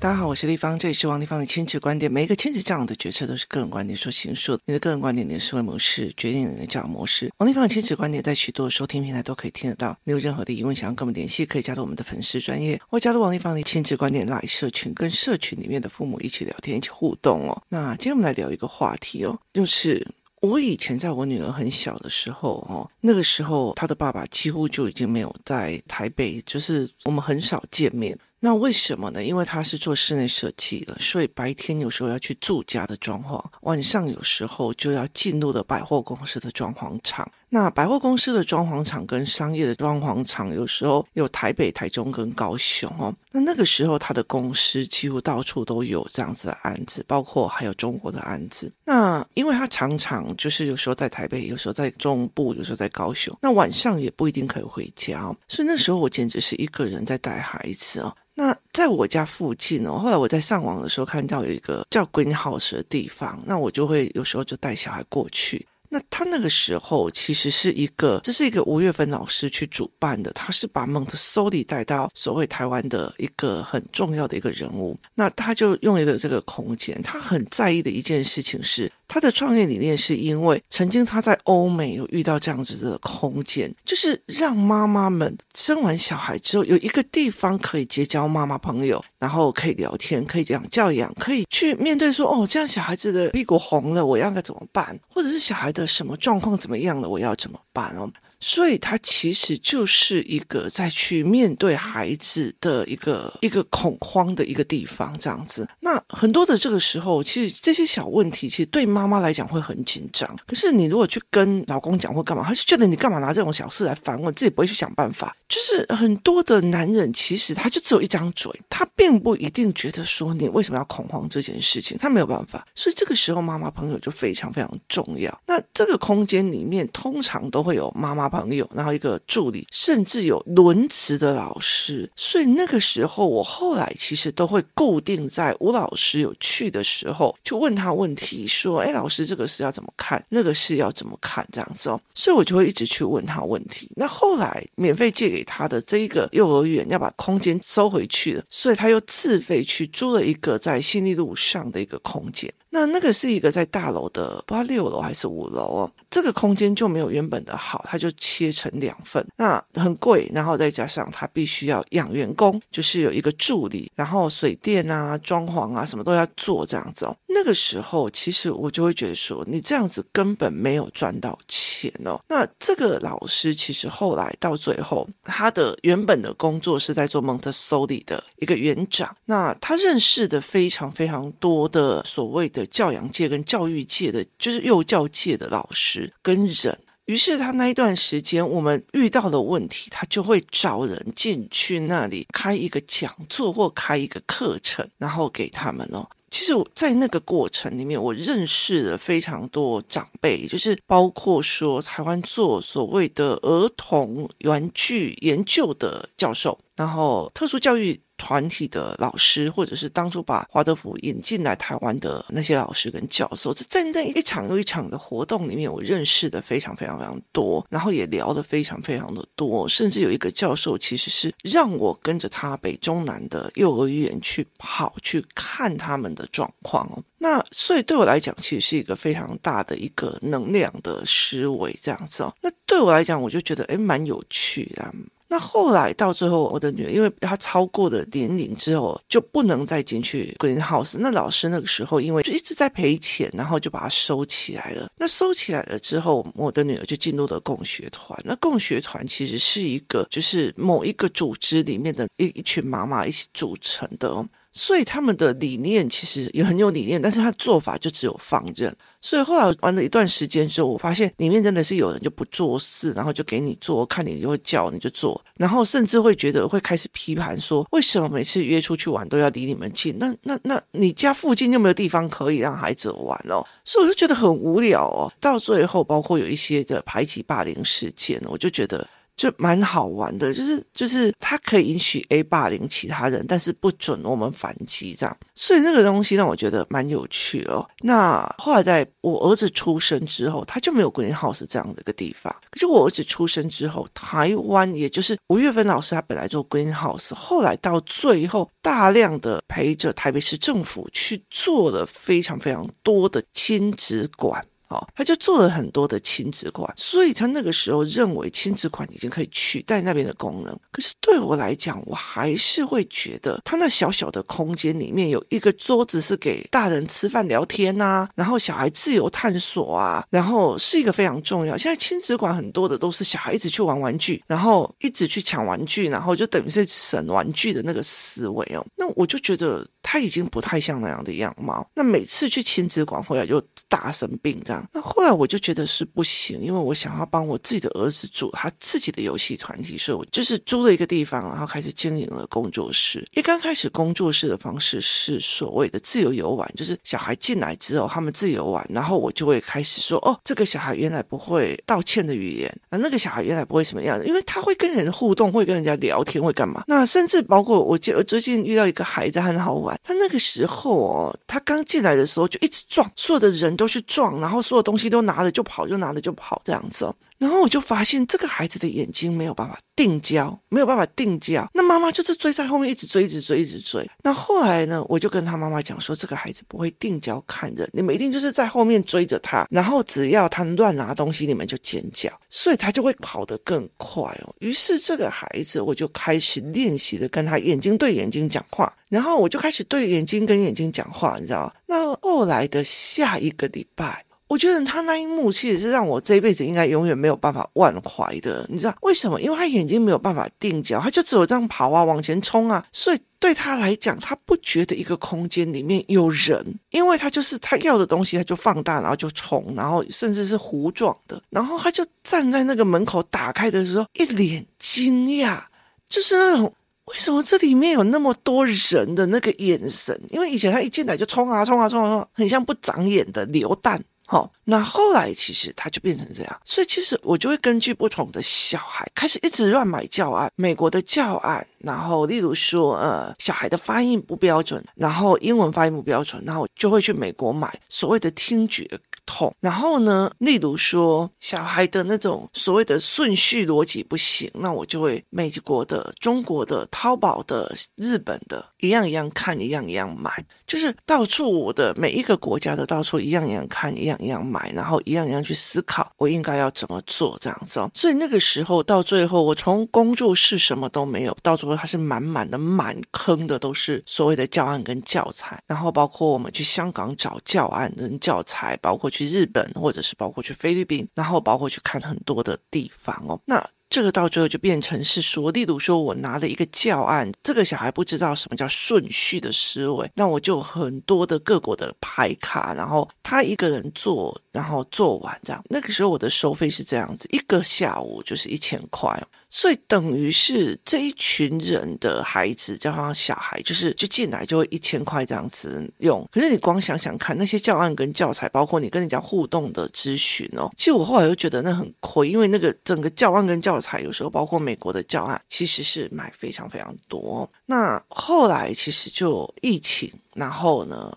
大家好，我是立方，这里是王立方的亲子观点。每一个亲子教养的决策都是个人观点所形塑的，你的个人观点、你的思维模式决定你的教养模式。王立方的亲子观点在许多收听平台都可以听得到。你有任何的疑问想要跟我们联系，可以加入我们的粉丝专业，或加入王立方的亲子观点 LINE 社群，跟社群里面的父母一起聊天、一起互动哦。那今天我们来聊一个话题哦，就是我以前在我女儿很小的时候哦，那个时候她的爸爸几乎就已经没有在台北，就是我们很少见面。那为什么呢？因为他是做室内设计的，所以白天有时候要去住家的装潢，晚上有时候就要进入的百货公司的装潢厂。那百货公司的装潢厂跟商业的装潢厂，有时候有台北、台中跟高雄哦。那那个时候他的公司几乎到处都有这样子的案子，包括还有中国的案子。那因为他常常就是有时候在台北，有时候在中部，有时候在高雄，那晚上也不一定可以回家。所以那时候我简直是一个人在带孩子哦。那在我家附近哦，后来我在上网的时候看到有一个叫 Green House 的地方，那我就会有时候就带小孩过去。那他那个时候其实是一个，这是一个吴月芬老师去主办的，他是把蒙特梭利带到所谓台湾的一个很重要的一个人物。那他就用了这个空间，他很在意的一件事情是，他的创业理念是因为曾经他在欧美有遇到这样子的空间，就是让妈妈们生完小孩之后有一个地方可以结交妈妈朋友，然后可以聊天，可以讲教养，可以去面对说，哦，这样小孩子的屁股红了，我要该怎么办？或者是小孩的什么状况怎么样了，我要怎么办哦？所以，他其实就是一个在去面对孩子的一个一个恐慌的一个地方，这样子。那很多的这个时候，其实这些小问题，其实对妈妈来讲会很紧张。可是，你如果去跟老公讲或干嘛，他就觉得你干嘛拿这种小事来烦我，自己不会去想办法。就是很多的男人，其实他就只有一张嘴，他并不一定觉得说你为什么要恐慌这件事情，他没有办法。所以这个时候，妈妈朋友就非常非常重要。那这个空间里面，通常都会有妈妈。朋友，然后一个助理，甚至有轮值的老师，所以那个时候我后来其实都会固定在吴老师有去的时候，就问他问题，说：“哎，老师，这个是要怎么看？那个是要怎么看？”这样子哦，所以我就会一直去问他问题。那后来免费借给他的这一个幼儿园要把空间收回去了，所以他又自费去租了一个在信义路上的一个空间。那那个是一个在大楼的，不知道六楼还是五楼哦。这个空间就没有原本的好，它就切成两份，那很贵。然后再加上他必须要养员工，就是有一个助理，然后水电啊、装潢啊什么都要做这样子哦。那个时候其实我就会觉得说，你这样子根本没有赚到钱哦。那这个老师其实后来到最后，他的原本的工作是在做蒙特梭利的一个园长，那他认识的非常非常多的所谓的。教养界跟教育界的，就是幼教界的老师跟人，于是他那一段时间，我们遇到的问题，他就会找人进去那里开一个讲座或开一个课程，然后给他们哦。其实，在那个过程里面，我认识了非常多长辈，就是包括说台湾做所谓的儿童玩具研究的教授，然后特殊教育。团体的老师，或者是当初把华德福引进来台湾的那些老师跟教授，在那一场又一场的活动里面，我认识的非常非常非常多，然后也聊得非常非常的多，甚至有一个教授其实是让我跟着他北中南的幼儿园去跑去看他们的状况。那所以对我来讲，其实是一个非常大的一个能量的思维这样子哦。那对我来讲，我就觉得诶蛮有趣的。那后来到最后，我的女儿因为她超过了年龄之后，就不能再进去 Green House。那老师那个时候因为就一直在赔钱，然后就把它收起来了。那收起来了之后，我的女儿就进入了共学团。那共学团其实是一个就是某一个组织里面的一一群妈妈一起组成的哦。所以他们的理念其实也很有理念，但是他做法就只有放任。所以后来玩了一段时间之后，我发现里面真的是有人就不做事，然后就给你做，看你就会叫你就做，然后甚至会觉得会开始批判说，为什么每次约出去玩都要离你们近？那那那你家附近又没有地方可以让孩子玩哦？所以我就觉得很无聊哦。到最后，包括有一些的排挤霸凌事件，我就觉得。就蛮好玩的，就是就是他可以允许 A 霸凌其他人，但是不准我们反击这样。所以那个东西让我觉得蛮有趣哦。那后来在我儿子出生之后，他就没有 Greenhouse 这样的一个地方。可是我儿子出生之后，台湾也就是吴月芬老师他本来做 Greenhouse，后来到最后大量的陪着台北市政府去做了非常非常多的亲子馆。哦，他就做了很多的亲子馆，所以他那个时候认为亲子馆已经可以取代那边的功能。可是对我来讲，我还是会觉得他那小小的空间里面有一个桌子是给大人吃饭聊天呐、啊，然后小孩自由探索啊，然后是一个非常重要。现在亲子馆很多的都是小孩一直去玩玩具，然后一直去抢玩具，然后就等于是省玩具的那个思维哦。那我就觉得他已经不太像那样的样貌。那每次去亲子馆回来就大生病这样。那后来我就觉得是不行，因为我想要帮我自己的儿子组他自己的游戏团体，所以我就是租了一个地方，然后开始经营了工作室。一刚开始工作室的方式是所谓的自由游玩，就是小孩进来之后他们自由玩，然后我就会开始说：“哦，这个小孩原来不会道歉的语言，啊，那个小孩原来不会什么样，因为他会跟人互动，会跟人家聊天，会干嘛？那甚至包括我，我最近遇到一个孩子很好玩，他那个时候哦，他刚进来的时候就一直撞，所有的人都去撞，然后所有。东西都拿了就跑，就拿了就跑这样子哦。然后我就发现这个孩子的眼睛没有办法定焦，没有办法定焦。那妈妈就是追在后面，一直追，一直追，一直追。那后来呢，我就跟他妈妈讲说，这个孩子不会定焦看人，你们一定就是在后面追着他，然后只要他乱拿东西，你们就尖叫，所以他就会跑得更快哦。于是这个孩子，我就开始练习的跟他眼睛对眼睛讲话，然后我就开始对眼睛跟眼睛讲话，你知道吗？那后来的下一个礼拜。我觉得他那一幕其实是让我这一辈子应该永远没有办法忘怀的，你知道为什么？因为他眼睛没有办法定焦，他就只有这样跑啊，往前冲啊，所以对他来讲，他不觉得一个空间里面有人，因为他就是他要的东西，他就放大，然后就冲，然后甚至是糊状的，然后他就站在那个门口打开的时候，一脸惊讶，就是那种为什么这里面有那么多人的那个眼神？因为以前他一进来就冲啊冲啊冲啊冲，很像不长眼的流弹。好，那后来其实他就变成这样，所以其实我就会根据不同的小孩开始一直乱买教案，美国的教案，然后例如说，呃，小孩的发音不标准，然后英文发音不标准，然后就会去美国买所谓的听觉。痛，然后呢，例如说小孩的那种所谓的顺序逻辑不行，那我就会美国的、中国的、淘宝的、日本的，一样一样看，一样一样买，就是到处我的每一个国家的到处一样一样看，一样一样买，然后一样一样去思考我应该要怎么做这样子。所以那个时候到最后，我从工作室什么都没有，到最后它是满满的满坑的都是所谓的教案跟教材，然后包括我们去香港找教案跟教材，包括去。日本，或者是包括去菲律宾，然后包括去看很多的地方哦。那这个到最后就变成是说，例如说我拿了一个教案，这个小孩不知道什么叫顺序的思维，那我就很多的各国的牌卡，然后他一个人做，然后做完这样。那个时候我的收费是这样子，一个下午就是一千块。所以等于是这一群人的孩子，加上小孩，就是就进来就会一千块这样子用。可是你光想想看，那些教案跟教材，包括你跟人家互动的咨询哦，其实我后来又觉得那很亏，因为那个整个教案跟教材，有时候包括美国的教案，其实是买非常非常多。那后来其实就疫情，然后呢？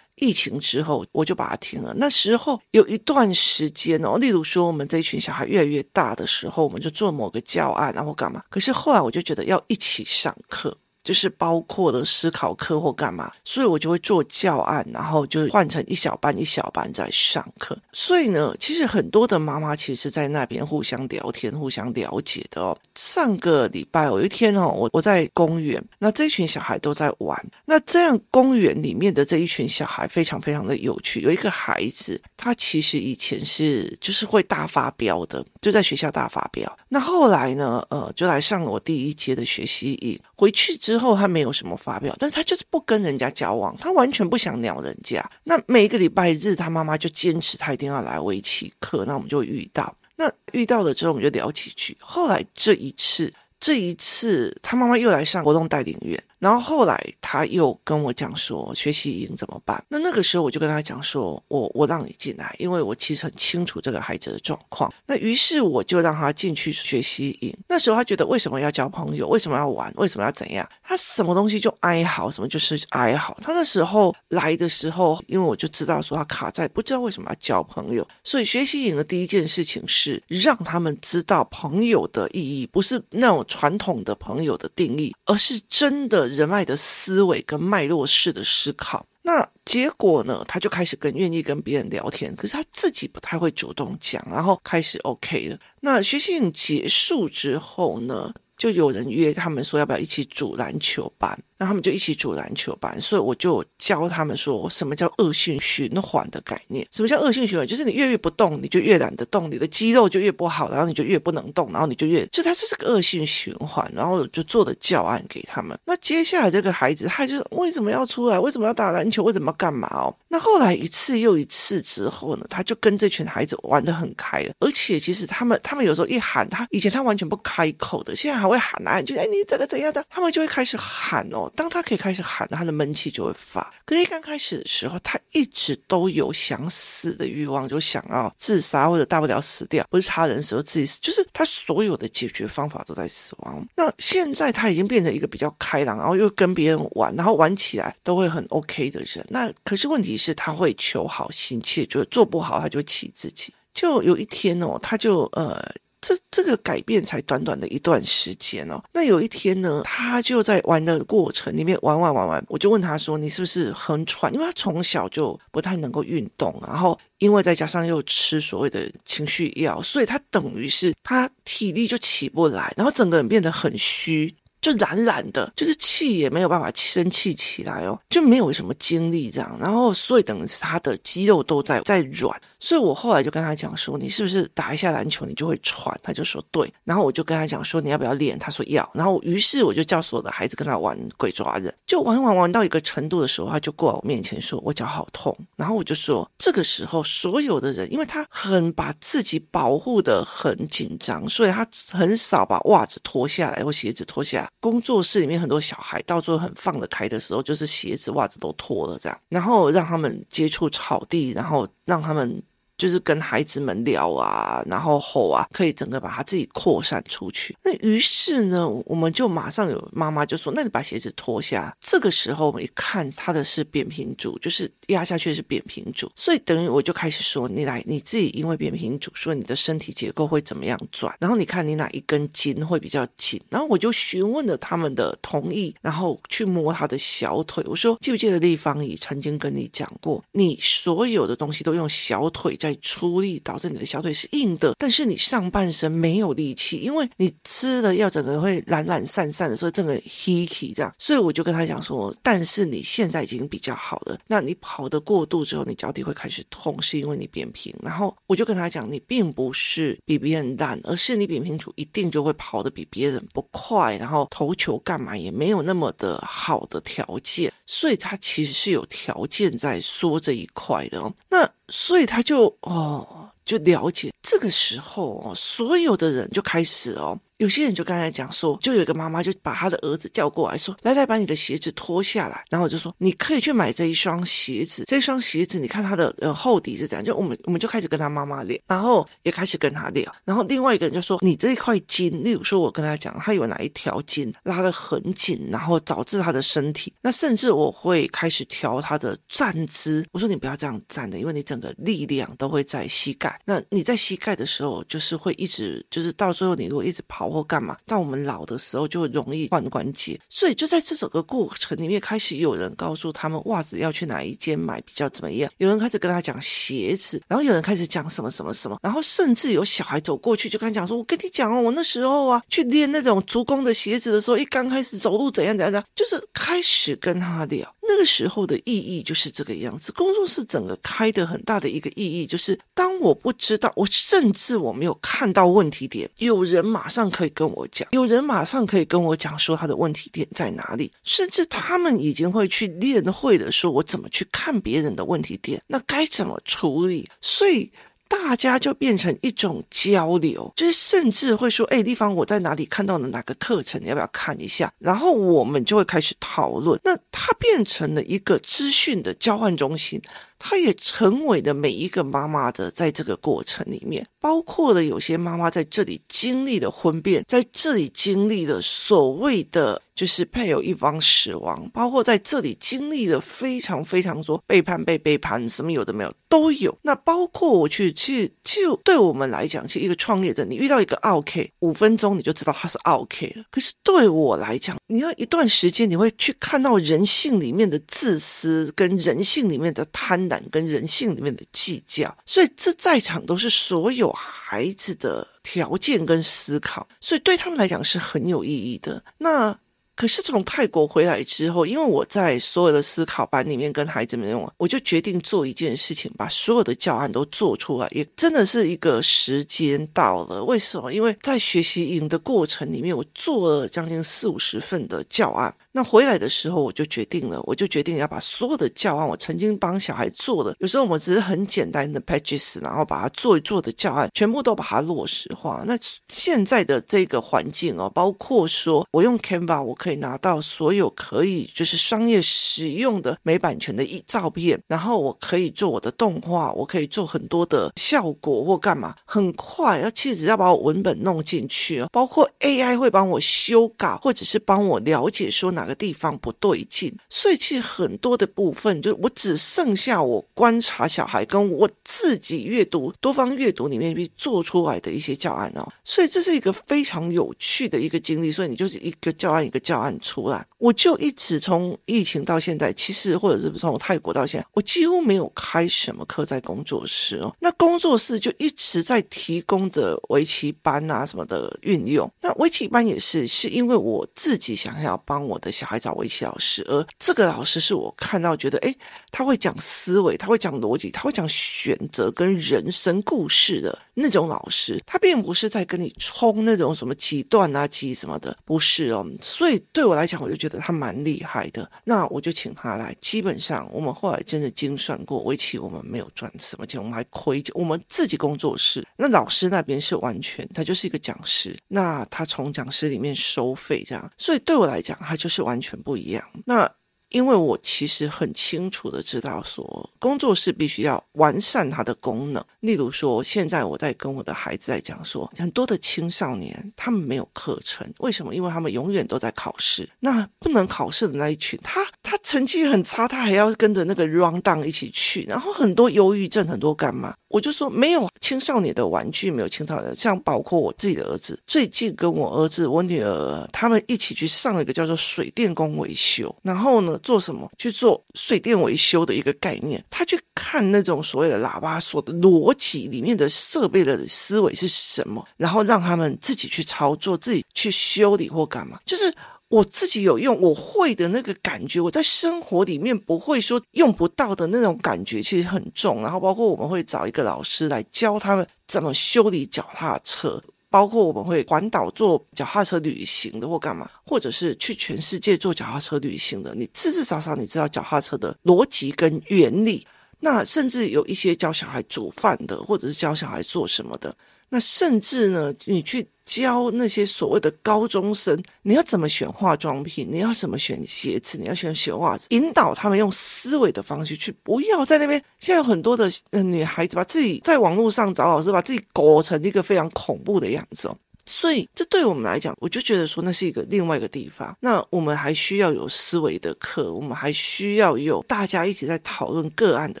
疫情之后，我就把它停了。那时候有一段时间哦，例如说我们这一群小孩越来越大的时候，我们就做某个教案，然后干嘛？可是后来我就觉得要一起上课。就是包括了思考课或干嘛，所以我就会做教案，然后就换成一小班一小班在上课。所以呢，其实很多的妈妈其实在那边互相聊天、互相了解的哦。上个礼拜有一天哦，我我在公园，那这群小孩都在玩。那这样公园里面的这一群小孩非常非常的有趣。有一个孩子，他其实以前是就是会大发飙的，就在学校大发飙。那后来呢，呃，就来上了我第一阶的学习营，回去之。之后他没有什么发表，但是他就是不跟人家交往，他完全不想鸟人家。那每一个礼拜日，他妈妈就坚持他一定要来围棋课，那我们就遇到。那遇到了之后，我们就聊几句。后来这一次，这一次他妈妈又来上活动带领员，然后后来他又跟我讲说，学习营怎么办？那那个时候我就跟他讲说，我我让你进来，因为我其实很清楚这个孩子的状况。那于是我就让他进去学习营。那时候他觉得为什么要交朋友？为什么要玩？为什么要怎样？他什么东西就哀嚎，什么就是哀嚎。他那时候来的时候，因为我就知道说他卡在不知道为什么要交朋友，所以学习营的第一件事情是让他们知道朋友的意义，不是那种传统的朋友的定义，而是真的人脉的思维跟脉络式的思考。那结果呢？他就开始跟愿意跟别人聊天，可是他自己不太会主动讲，然后开始 OK 了。那学习营结束之后呢，就有人约他们说要不要一起组篮球班。那他们就一起组篮球班，所以我就教他们说什么叫恶性循环的概念。什么叫恶性循环？就是你越越不动，你就越懒得动，你的肌肉就越不好，然后你就越不能动，然后你就越就它是个恶性循环。然后就做的教案给他们。那接下来这个孩子他就为什么要出来？为什么要打篮球？为什么要干嘛哦？那后来一次又一次之后呢，他就跟这群孩子玩得很开了。而且其实他们他们有时候一喊他，以前他完全不开口的，现在还会喊来，就哎你这个怎样的？他们就会开始喊哦。当他可以开始喊，他的闷气就会发。可是刚开始的时候，他一直都有想死的欲望，就想要自杀或者大不了死掉，不是他人死，就自己死，就是他所有的解决方法都在死亡。那现在他已经变成一个比较开朗，然后又跟别人玩，然后玩起来都会很 OK 的人。那可是问题是，他会求好心切，就是做不好他就气自己。就有一天哦，他就呃。这这个改变才短短的一段时间哦。那有一天呢，他就在玩的过程里面玩玩玩玩，我就问他说：“你是不是很喘？”因为他从小就不太能够运动，然后因为再加上又吃所谓的情绪药，所以他等于是他体力就起不来，然后整个人变得很虚。就懒懒的，就是气也没有办法生气起来哦，就没有什么精力这样。然后，所以等于是他的肌肉都在在软。所以我后来就跟他讲说：“你是不是打一下篮球，你就会喘？”他就说：“对。”然后我就跟他讲说：“你要不要练？”他说：“要。”然后于是我就叫所有的孩子跟他玩鬼抓人，就玩玩玩到一个程度的时候，他就过来我面前说：“我脚好痛。”然后我就说：“这个时候，所有的人，因为他很把自己保护得很紧张，所以他很少把袜子脱下来或鞋子脱下来。”工作室里面很多小孩，到最后很放得开的时候，就是鞋子、袜子都脱了这样，然后让他们接触草地，然后让他们。就是跟孩子们聊啊，然后吼啊，可以整个把他自己扩散出去。那于是呢，我们就马上有妈妈就说：“那你把鞋子脱下。”这个时候我们一看，他的是扁平足，就是压下去是扁平足，所以等于我就开始说：“你来，你自己因为扁平足，所以你的身体结构会怎么样转？然后你看你哪一根筋会比较紧？然后我就询问了他们的同意，然后去摸他的小腿。我说：记不记得立方已曾经跟你讲过，你所有的东西都用小腿。在出力导致你的小腿是硬的，但是你上半身没有力气，因为你吃的药整个会懒懒散散的，所以整个 hiki 这样。所以我就跟他讲说，但是你现在已经比较好了。那你跑得过度之后，你脚底会开始痛，是因为你扁平。然后我就跟他讲，你并不是比别人烂，而是你扁平足一定就会跑得比别人不快，然后投球干嘛也没有那么的好的条件。所以他其实是有条件在说这一块的哦。那。所以他就哦，就了解这个时候哦，所有的人就开始哦。有些人就刚才讲说，就有一个妈妈就把她的儿子叫过来说：“来来，把你的鞋子脱下来。”然后就说：“你可以去买这一双鞋子，这一双鞋子你看它的呃厚底是怎样？”就我们我们就开始跟他妈妈聊，然后也开始跟他聊。然后另外一个人就说：“你这一块筋，例如说我跟他讲，他有哪一条筋拉得很紧，然后导致他的身体。那甚至我会开始调他的站姿。我说你不要这样站的，因为你整个力量都会在膝盖。那你在膝盖的时候，就是会一直就是到最后你如果一直跑。”或干嘛？到我们老的时候就容易换关节，所以就在这整个过程里面，开始有人告诉他们袜子要去哪一间买比较怎么样。有人开始跟他讲鞋子，然后有人开始讲什么什么什么，然后甚至有小孩走过去就跟他讲说：“我跟你讲哦，我那时候啊去练那种足弓的鞋子的时候，一刚开始走路怎样怎样怎样，就是开始跟他聊。那个时候的意义就是这个样子。工作室整个开的很大的一个意义就是，当我不知道，我甚至我没有看到问题点，有人马上。可以跟我讲，有人马上可以跟我讲说他的问题点在哪里，甚至他们已经会去练会的说，我怎么去看别人的问题点，那该怎么处理？所以大家就变成一种交流，就是甚至会说，哎，丽芳，我在哪里看到了哪个课程，你要不要看一下？然后我们就会开始讨论。那它变成了一个资讯的交换中心。他也成为了每一个妈妈的在这个过程里面，包括了有些妈妈在这里经历了婚变，在这里经历了所谓的就是配偶一方死亡，包括在这里经历了非常非常多背叛、被背叛，什么有的没有都有。那包括我去，其实就对我们来讲，其实一个创业者，你遇到一个 OK，五分钟你就知道他是 OK 了。可是对我来讲，你要一段时间，你会去看到人性里面的自私，跟人性里面的贪。跟人性里面的计较，所以这在场都是所有孩子的条件跟思考，所以对他们来讲是很有意义的。那。可是从泰国回来之后，因为我在所有的思考班里面跟孩子们用，我就决定做一件事情，把所有的教案都做出来。也真的是一个时间到了，为什么？因为在学习营的过程里面，我做了将近四五十份的教案。那回来的时候，我就决定了，我就决定要把所有的教案，我曾经帮小孩做的，有时候我们只是很简单的 pages，然后把它做一做的教案，全部都把它落实化。那现在的这个环境哦，包括说我用 Canva，我。可以拿到所有可以就是商业使用的没版权的一照片，然后我可以做我的动画，我可以做很多的效果或干嘛，很快，而且只要把我文本弄进去，包括 AI 会帮我修稿，或者是帮我了解说哪个地方不对劲，所以其实很多的部分就我只剩下我观察小孩跟我自己阅读多方阅读里面去做出来的一些教案哦，所以这是一个非常有趣的一个经历，所以你就是一个教案一个教案。案出来，我就一直从疫情到现在，其实或者是从泰国到现在，我几乎没有开什么课在工作室哦。那工作室就一直在提供着围棋班啊什么的运用。那围棋班也是，是因为我自己想要帮我的小孩找围棋老师，而这个老师是我看到觉得，诶，他会讲思维，他会讲逻辑，他会讲选择跟人生故事的那种老师。他并不是在跟你冲那种什么几段啊几什么的，不是哦。所以。对我来讲，我就觉得他蛮厉害的，那我就请他来。基本上，我们后来真的精算过，围棋我们没有赚什么钱，我们还亏。我们自己工作室，那老师那边是完全，他就是一个讲师，那他从讲师里面收费这样，所以对我来讲，他就是完全不一样。那。因为我其实很清楚的知道，说工作室必须要完善它的功能。例如说，现在我在跟我的孩子在讲说，很多的青少年他们没有课程，为什么？因为他们永远都在考试。那不能考试的那一群，他他成绩很差，他还要跟着那个 rundown 一起去，然后很多忧郁症，很多干嘛？我就说没有青少年的玩具，没有青少年，像包括我自己的儿子，最近跟我儿子、我女儿他们一起去上了一个叫做水电工维修，然后呢。做什么？去做水电维修的一个概念。他去看那种所谓的喇叭锁的逻辑里面的设备的思维是什么，然后让他们自己去操作，自己去修理或干嘛。就是我自己有用，我会的那个感觉，我在生活里面不会说用不到的那种感觉，其实很重。然后包括我们会找一个老师来教他们怎么修理脚踏车。包括我们会环岛做脚踏车旅行的，或干嘛，或者是去全世界做脚踏车旅行的，你至至少少你知道脚踏车的逻辑跟原理。那甚至有一些教小孩煮饭的，或者是教小孩做什么的。那甚至呢，你去教那些所谓的高中生，你要怎么选化妆品，你要怎么选鞋子，你要选选袜子，引导他们用思维的方式去，不要在那边。现在有很多的女孩子把自己在网络上找老师，把自己搞成一个非常恐怖的样子哦。所以这对我们来讲，我就觉得说那是一个另外一个地方。那我们还需要有思维的课，我们还需要有大家一起在讨论个案的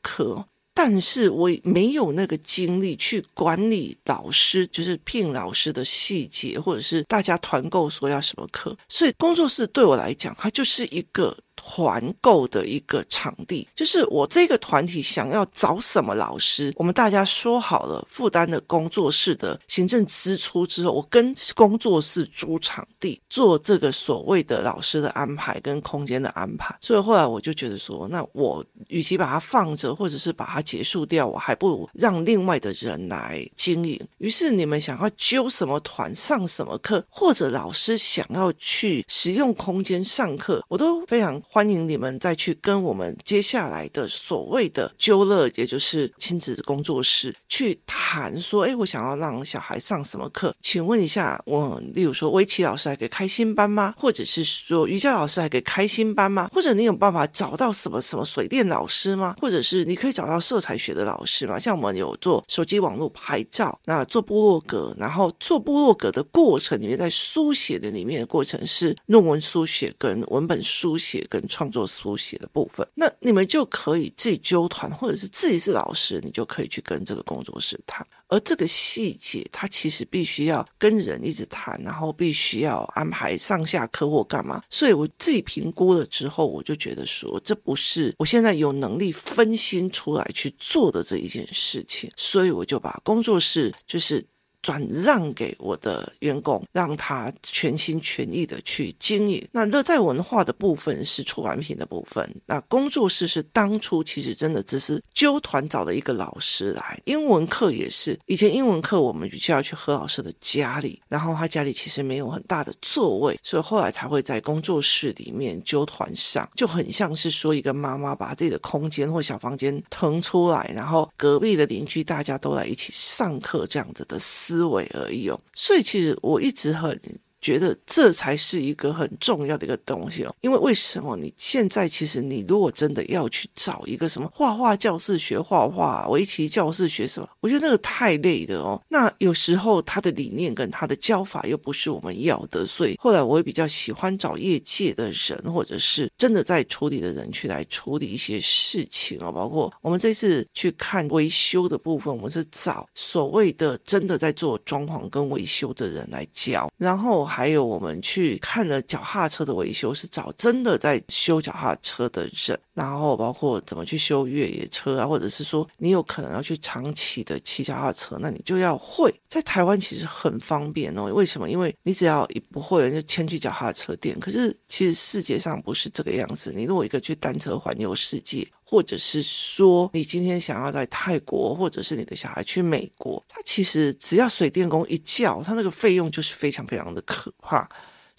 课。但是我没有那个精力去管理老师，就是聘老师的细节，或者是大家团购说要什么课，所以工作室对我来讲，它就是一个。团购的一个场地，就是我这个团体想要找什么老师，我们大家说好了负担的工作室的行政支出之后，我跟工作室租场地做这个所谓的老师的安排跟空间的安排。所以后来我就觉得说，那我与其把它放着，或者是把它结束掉，我还不如让另外的人来经营。于是你们想要揪什么团上什么课，或者老师想要去使用空间上课，我都非常。欢迎你们再去跟我们接下来的所谓的揪乐，也就是亲子工作室去谈说，哎，我想要让小孩上什么课？请问一下，我例如说围棋老师还可以开新班吗？或者是说瑜伽老师还可以开新班吗？或者你有办法找到什么什么水电老师吗？或者是你可以找到色彩学的老师吗？像我们有做手机网络拍照，那做部落格，然后做部落格的过程里面，在书写的里面的过程是论文书写跟文本书写跟创作书写的部分，那你们就可以自己揪团，或者是自己是老师，你就可以去跟这个工作室谈。而这个细节，它其实必须要跟人一直谈，然后必须要安排上下课或干嘛。所以我自己评估了之后，我就觉得说，这不是我现在有能力分心出来去做的这一件事情，所以我就把工作室就是。转让给我的员工，让他全心全意的去经营。那乐在文化的部分是出版品的部分，那工作室是当初其实真的只是揪团找了一个老师来，英文课也是，以前英文课我们必须要去何老师的家里，然后他家里其实没有很大的座位，所以后来才会在工作室里面揪团上，就很像是说一个妈妈把自己的空间或小房间腾出来，然后隔壁的邻居大家都来一起上课这样子的事思维而已哦，所以其实我一直很。觉得这才是一个很重要的一个东西哦，因为为什么你现在其实你如果真的要去找一个什么画画教室学画画，围棋教室学什么，我觉得那个太累的哦。那有时候他的理念跟他的教法又不是我们要的，所以后来我也比较喜欢找业界的人，或者是真的在处理的人去来处理一些事情啊。包括我们这次去看维修的部分，我们是找所谓的真的在做装潢跟维修的人来教，然后。还有我们去看了脚踏车的维修，是找真的在修脚踏车的人，然后包括怎么去修越野车啊，或者是说你有可能要去长期的骑脚踏车，那你就要会。在台湾其实很方便哦，为什么？因为你只要一不会，人就牵去脚踏车店。可是其实世界上不是这个样子，你如果一个去单车环游世界，或者是说你今天想要在泰国，或者是你的小孩去美国，他其实只要水电工一叫，他那个费用就是非常非常的可怕。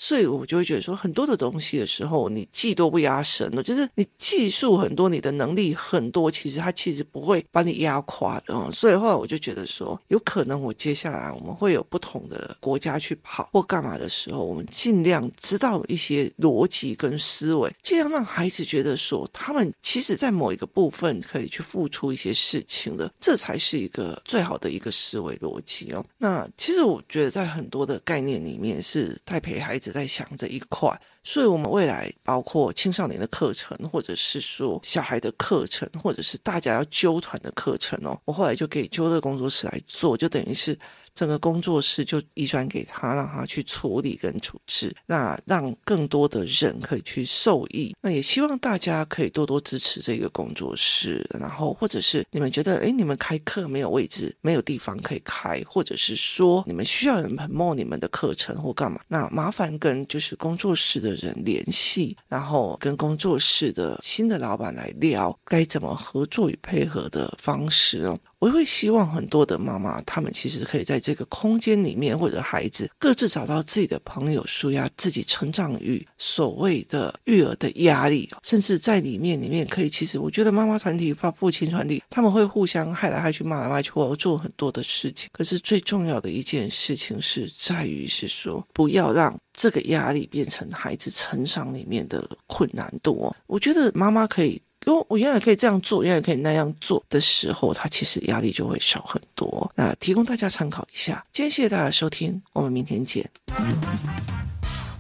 所以我就会觉得说，很多的东西的时候，你技多不压身的，就是你技术很多，你的能力很多，其实他其实不会把你压垮的。所以后来我就觉得说，有可能我接下来我们会有不同的国家去跑或干嘛的时候，我们尽量知道一些逻辑跟思维，尽量让孩子觉得说，他们其实在某一个部分可以去付出一些事情的，这才是一个最好的一个思维逻辑哦。那其实我觉得在很多的概念里面是在陪孩子。在想这一块，所以我们未来包括青少年的课程，或者是说小孩的课程，或者是大家要揪团的课程哦，我后来就给揪乐工作室来做，就等于是。整个工作室就移转给他，让他去处理跟处置，那让更多的人可以去受益。那也希望大家可以多多支持这个工作室，然后或者是你们觉得，诶，你们开课没有位置，没有地方可以开，或者是说你们需要人 promote 你们的课程或干嘛，那麻烦跟就是工作室的人联系，然后跟工作室的新的老板来聊该怎么合作与配合的方式哦。我会希望很多的妈妈，她们其实可以在这个空间里面，或者孩子各自找到自己的朋友，舒压自己成长与所谓的育儿的压力，甚至在里面里面可以，其实我觉得妈妈团体、发父亲团体，他们会互相害来害去、骂来骂去，或做很多的事情。可是最重要的一件事情是在于是说，不要让这个压力变成孩子成长里面的困难度哦。我觉得妈妈可以。我原来可以这样做，原来可以那样做的时候，他其实压力就会少很多。那提供大家参考一下。今天谢谢大家收听，我们明天见。